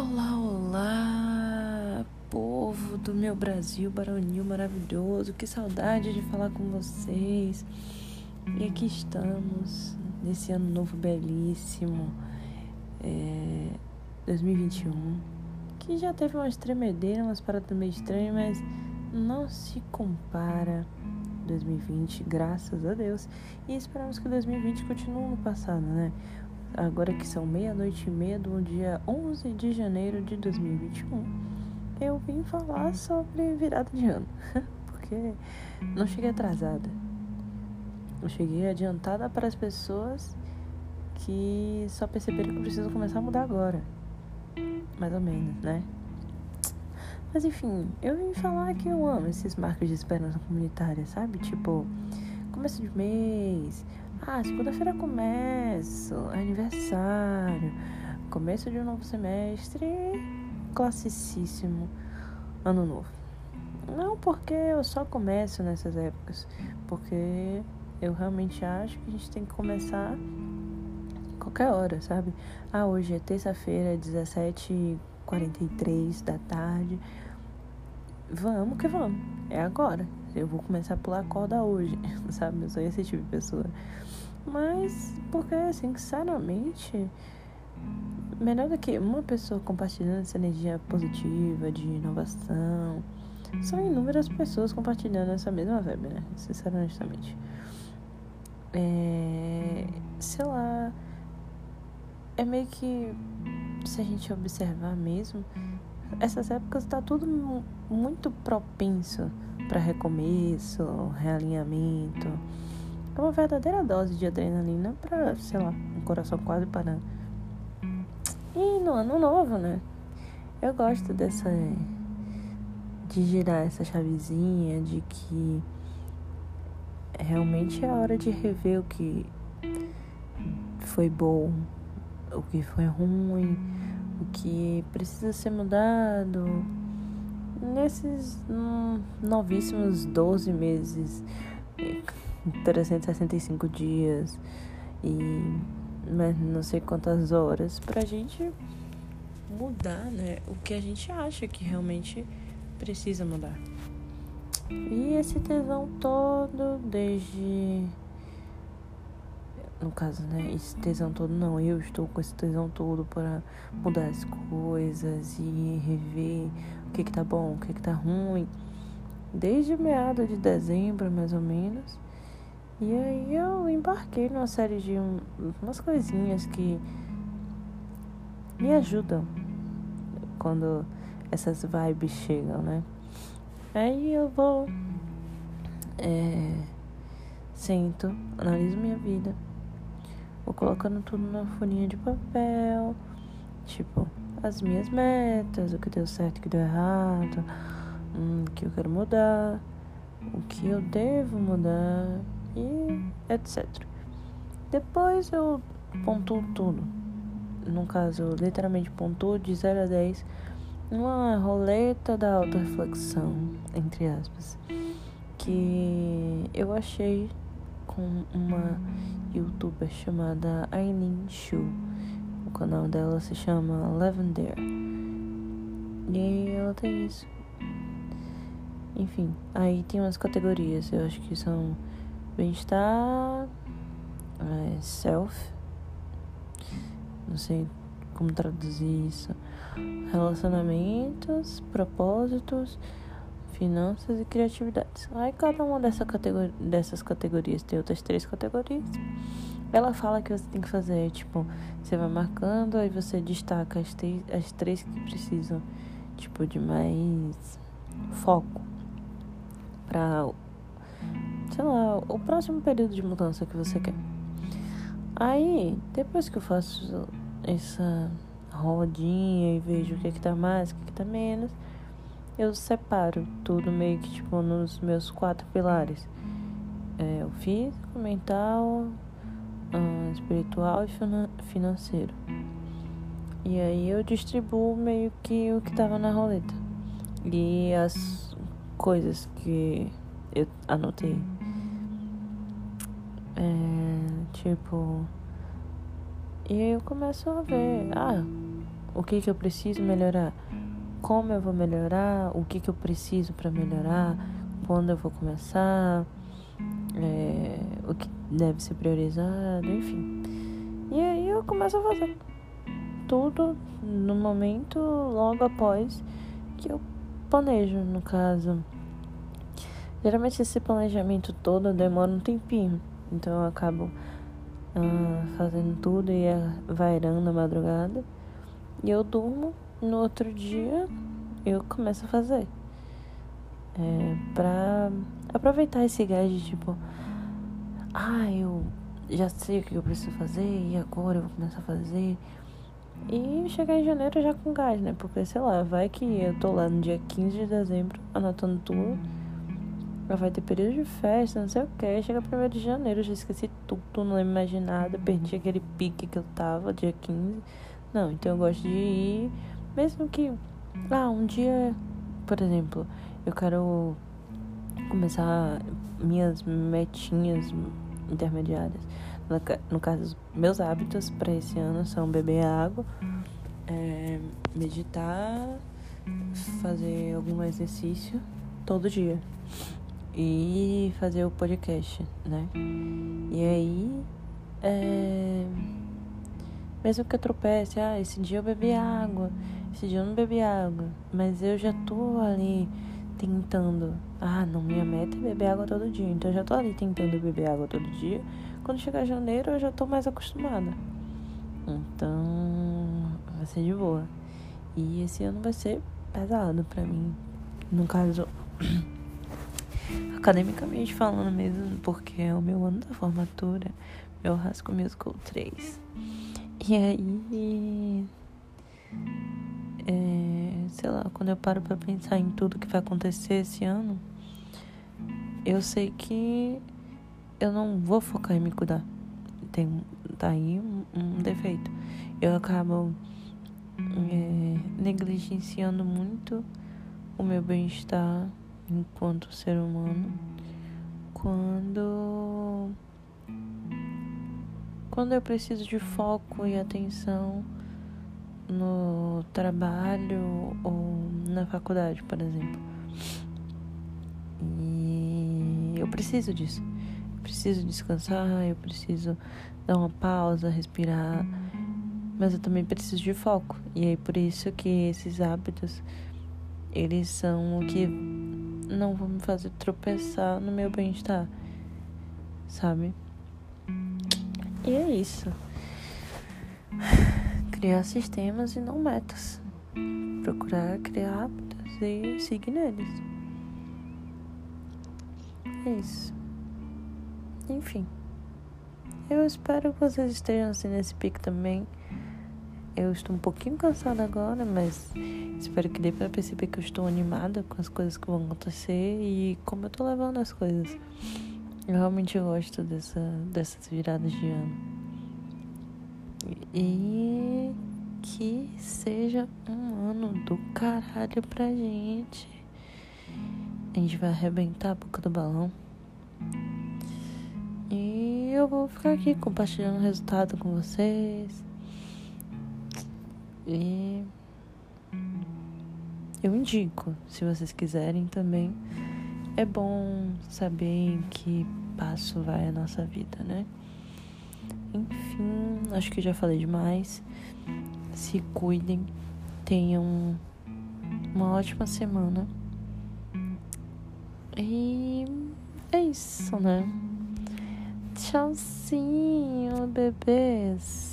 Olá, olá, povo do meu Brasil baronil maravilhoso, que saudade de falar com vocês. E aqui estamos, nesse ano novo belíssimo, é, 2021, que já teve umas tremedeiras, umas paradas meio estranhas, mas não se compara 2020, graças a Deus. E esperamos que 2020 continue no passado, né? Agora que são meia-noite e meia do dia 11 de janeiro de 2021, eu vim falar sobre virada de ano, porque não cheguei atrasada. Eu cheguei adiantada para as pessoas que só perceberam que precisam começar a mudar agora. Mais ou menos, né? Mas enfim, eu vim falar que eu amo esses marcos de esperança comunitária, sabe? Tipo, começo de mês, ah, segunda-feira começo, aniversário, começo de um novo semestre, classicíssimo, ano novo. Não porque eu só começo nessas épocas, porque eu realmente acho que a gente tem que começar qualquer hora, sabe? Ah, hoje é terça-feira, 17h43 da tarde. Vamos que vamos, é agora. Eu vou começar a pular corda hoje, sabe? Eu sou esse tipo de pessoa. Mas, porque, assim, sinceramente, melhor do que uma pessoa compartilhando essa energia positiva, de inovação, são inúmeras pessoas compartilhando essa mesma vibe, né? Sinceramente. É, sei lá, é meio que, se a gente observar mesmo, essas épocas tá tudo muito propenso para recomeço, realinhamento. É uma verdadeira dose de adrenalina para, sei lá, um coração quase parando. E no ano novo, né? Eu gosto dessa. de girar essa chavezinha, de que realmente é hora de rever o que foi bom, o que foi ruim, que precisa ser mudado nesses hum, novíssimos 12 meses, 365 dias e né, não sei quantas horas pra gente mudar, né? O que a gente acha que realmente precisa mudar. E esse tesão todo, desde no caso, né? Esse tesão todo não, eu estou com esse tesão todo para mudar as coisas e rever o que que tá bom, o que que tá ruim. Desde meado de dezembro, mais ou menos. E aí eu embarquei numa série de um, umas coisinhas que me ajudam quando essas vibes chegam, né? Aí eu vou, é, analiso minha vida Vou colocando tudo na folhinha de papel. Tipo, as minhas metas, o que deu certo, o que deu errado, hum, o que eu quero mudar, o que eu devo mudar e etc. Depois eu pontuo tudo. No caso, eu literalmente pontuo de 0 a 10 uma roleta da autorreflexão, entre aspas, que eu achei com uma youtuber chamada Aileen Shu. O canal dela se chama Lavender. E ela tem isso. Enfim, aí tem umas categorias. Eu acho que são bem-estar, é, self, não sei como traduzir isso, relacionamentos, propósitos finanças e criatividades. Aí cada uma dessa dessas categorias tem outras três categorias. Ela fala que você tem que fazer, tipo, você vai marcando, aí você destaca as, as três que precisam, tipo, de mais foco para, sei lá, o próximo período de mudança que você quer. Aí, depois que eu faço essa rodinha e vejo o que é que tá mais, o que é que tá menos, eu separo tudo meio que tipo nos meus quatro pilares. É, o físico, mental, uh, espiritual e financeiro. E aí eu distribuo meio que o que tava na roleta. E as coisas que eu anotei. É, tipo. E aí eu começo a ver. Ah, o que, que eu preciso melhorar, como eu vou melhorar, o que, que eu preciso para melhorar, quando eu vou começar, é, o que deve ser priorizado, enfim. E aí eu começo a fazer tudo no momento logo após que eu planejo, no caso. Geralmente esse planejamento todo demora um tempinho, então eu acabo ah, fazendo tudo e vairando a madrugada. E eu durmo, no outro dia eu começo a fazer. É, pra aproveitar esse gás de tipo, ah, eu já sei o que eu preciso fazer e agora eu vou começar a fazer. E chegar em janeiro já com gás, né? Porque, sei lá, vai que eu tô lá no dia 15 de dezembro anotando tudo. Vai ter período de festa, não sei o que. Chega 1 de janeiro, já esqueci tudo, não lembro mais de nada. Perdi aquele pique que eu tava, dia 15. Não, então eu gosto de ir, mesmo que. Ah, um dia, por exemplo, eu quero começar minhas metinhas intermediárias. No caso, meus hábitos para esse ano são beber água, é, meditar, fazer algum exercício todo dia e fazer o podcast, né? E aí, é, mesmo que eu tropece, ah, esse dia eu bebi água, esse dia eu não bebi água, mas eu já tô ali tentando. Ah, não, minha meta é beber água todo dia, então eu já tô ali tentando beber água todo dia quando chegar janeiro eu já tô mais acostumada. Então, vai ser de boa. E esse ano vai ser pesado pra mim. No caso, academicamente falando mesmo, porque é o meu ano da formatura, meu Rasco Musical 3. E aí, sei lá, quando eu paro pra pensar em tudo que vai acontecer esse ano, eu sei que eu não vou focar em me cuidar. Tem, tá aí um, um defeito. Eu acabo é, negligenciando muito o meu bem-estar enquanto ser humano quando quando eu preciso de foco e atenção no trabalho ou na faculdade, por exemplo. E eu preciso disso preciso descansar, eu preciso dar uma pausa, respirar, mas eu também preciso de foco. E aí por isso que esses hábitos eles são o que não vão me fazer tropeçar no meu bem-estar, sabe? E é isso. Criar sistemas e não metas. Procurar criar hábitos e seguir neles. É isso. Enfim. Eu espero que vocês estejam assim nesse pico também. Eu estou um pouquinho cansada agora, mas espero que dê para perceber que eu estou animada com as coisas que vão acontecer e como eu tô levando as coisas. Eu realmente gosto dessa, dessas viradas de ano. E que seja um ano do caralho pra gente. A gente vai arrebentar a boca do balão. E eu vou ficar aqui compartilhando o resultado com vocês. E eu indico, se vocês quiserem também. É bom saber em que passo vai a nossa vida, né? Enfim, acho que já falei demais. Se cuidem, tenham uma ótima semana. E é isso, né? Tchauzinho, bebês.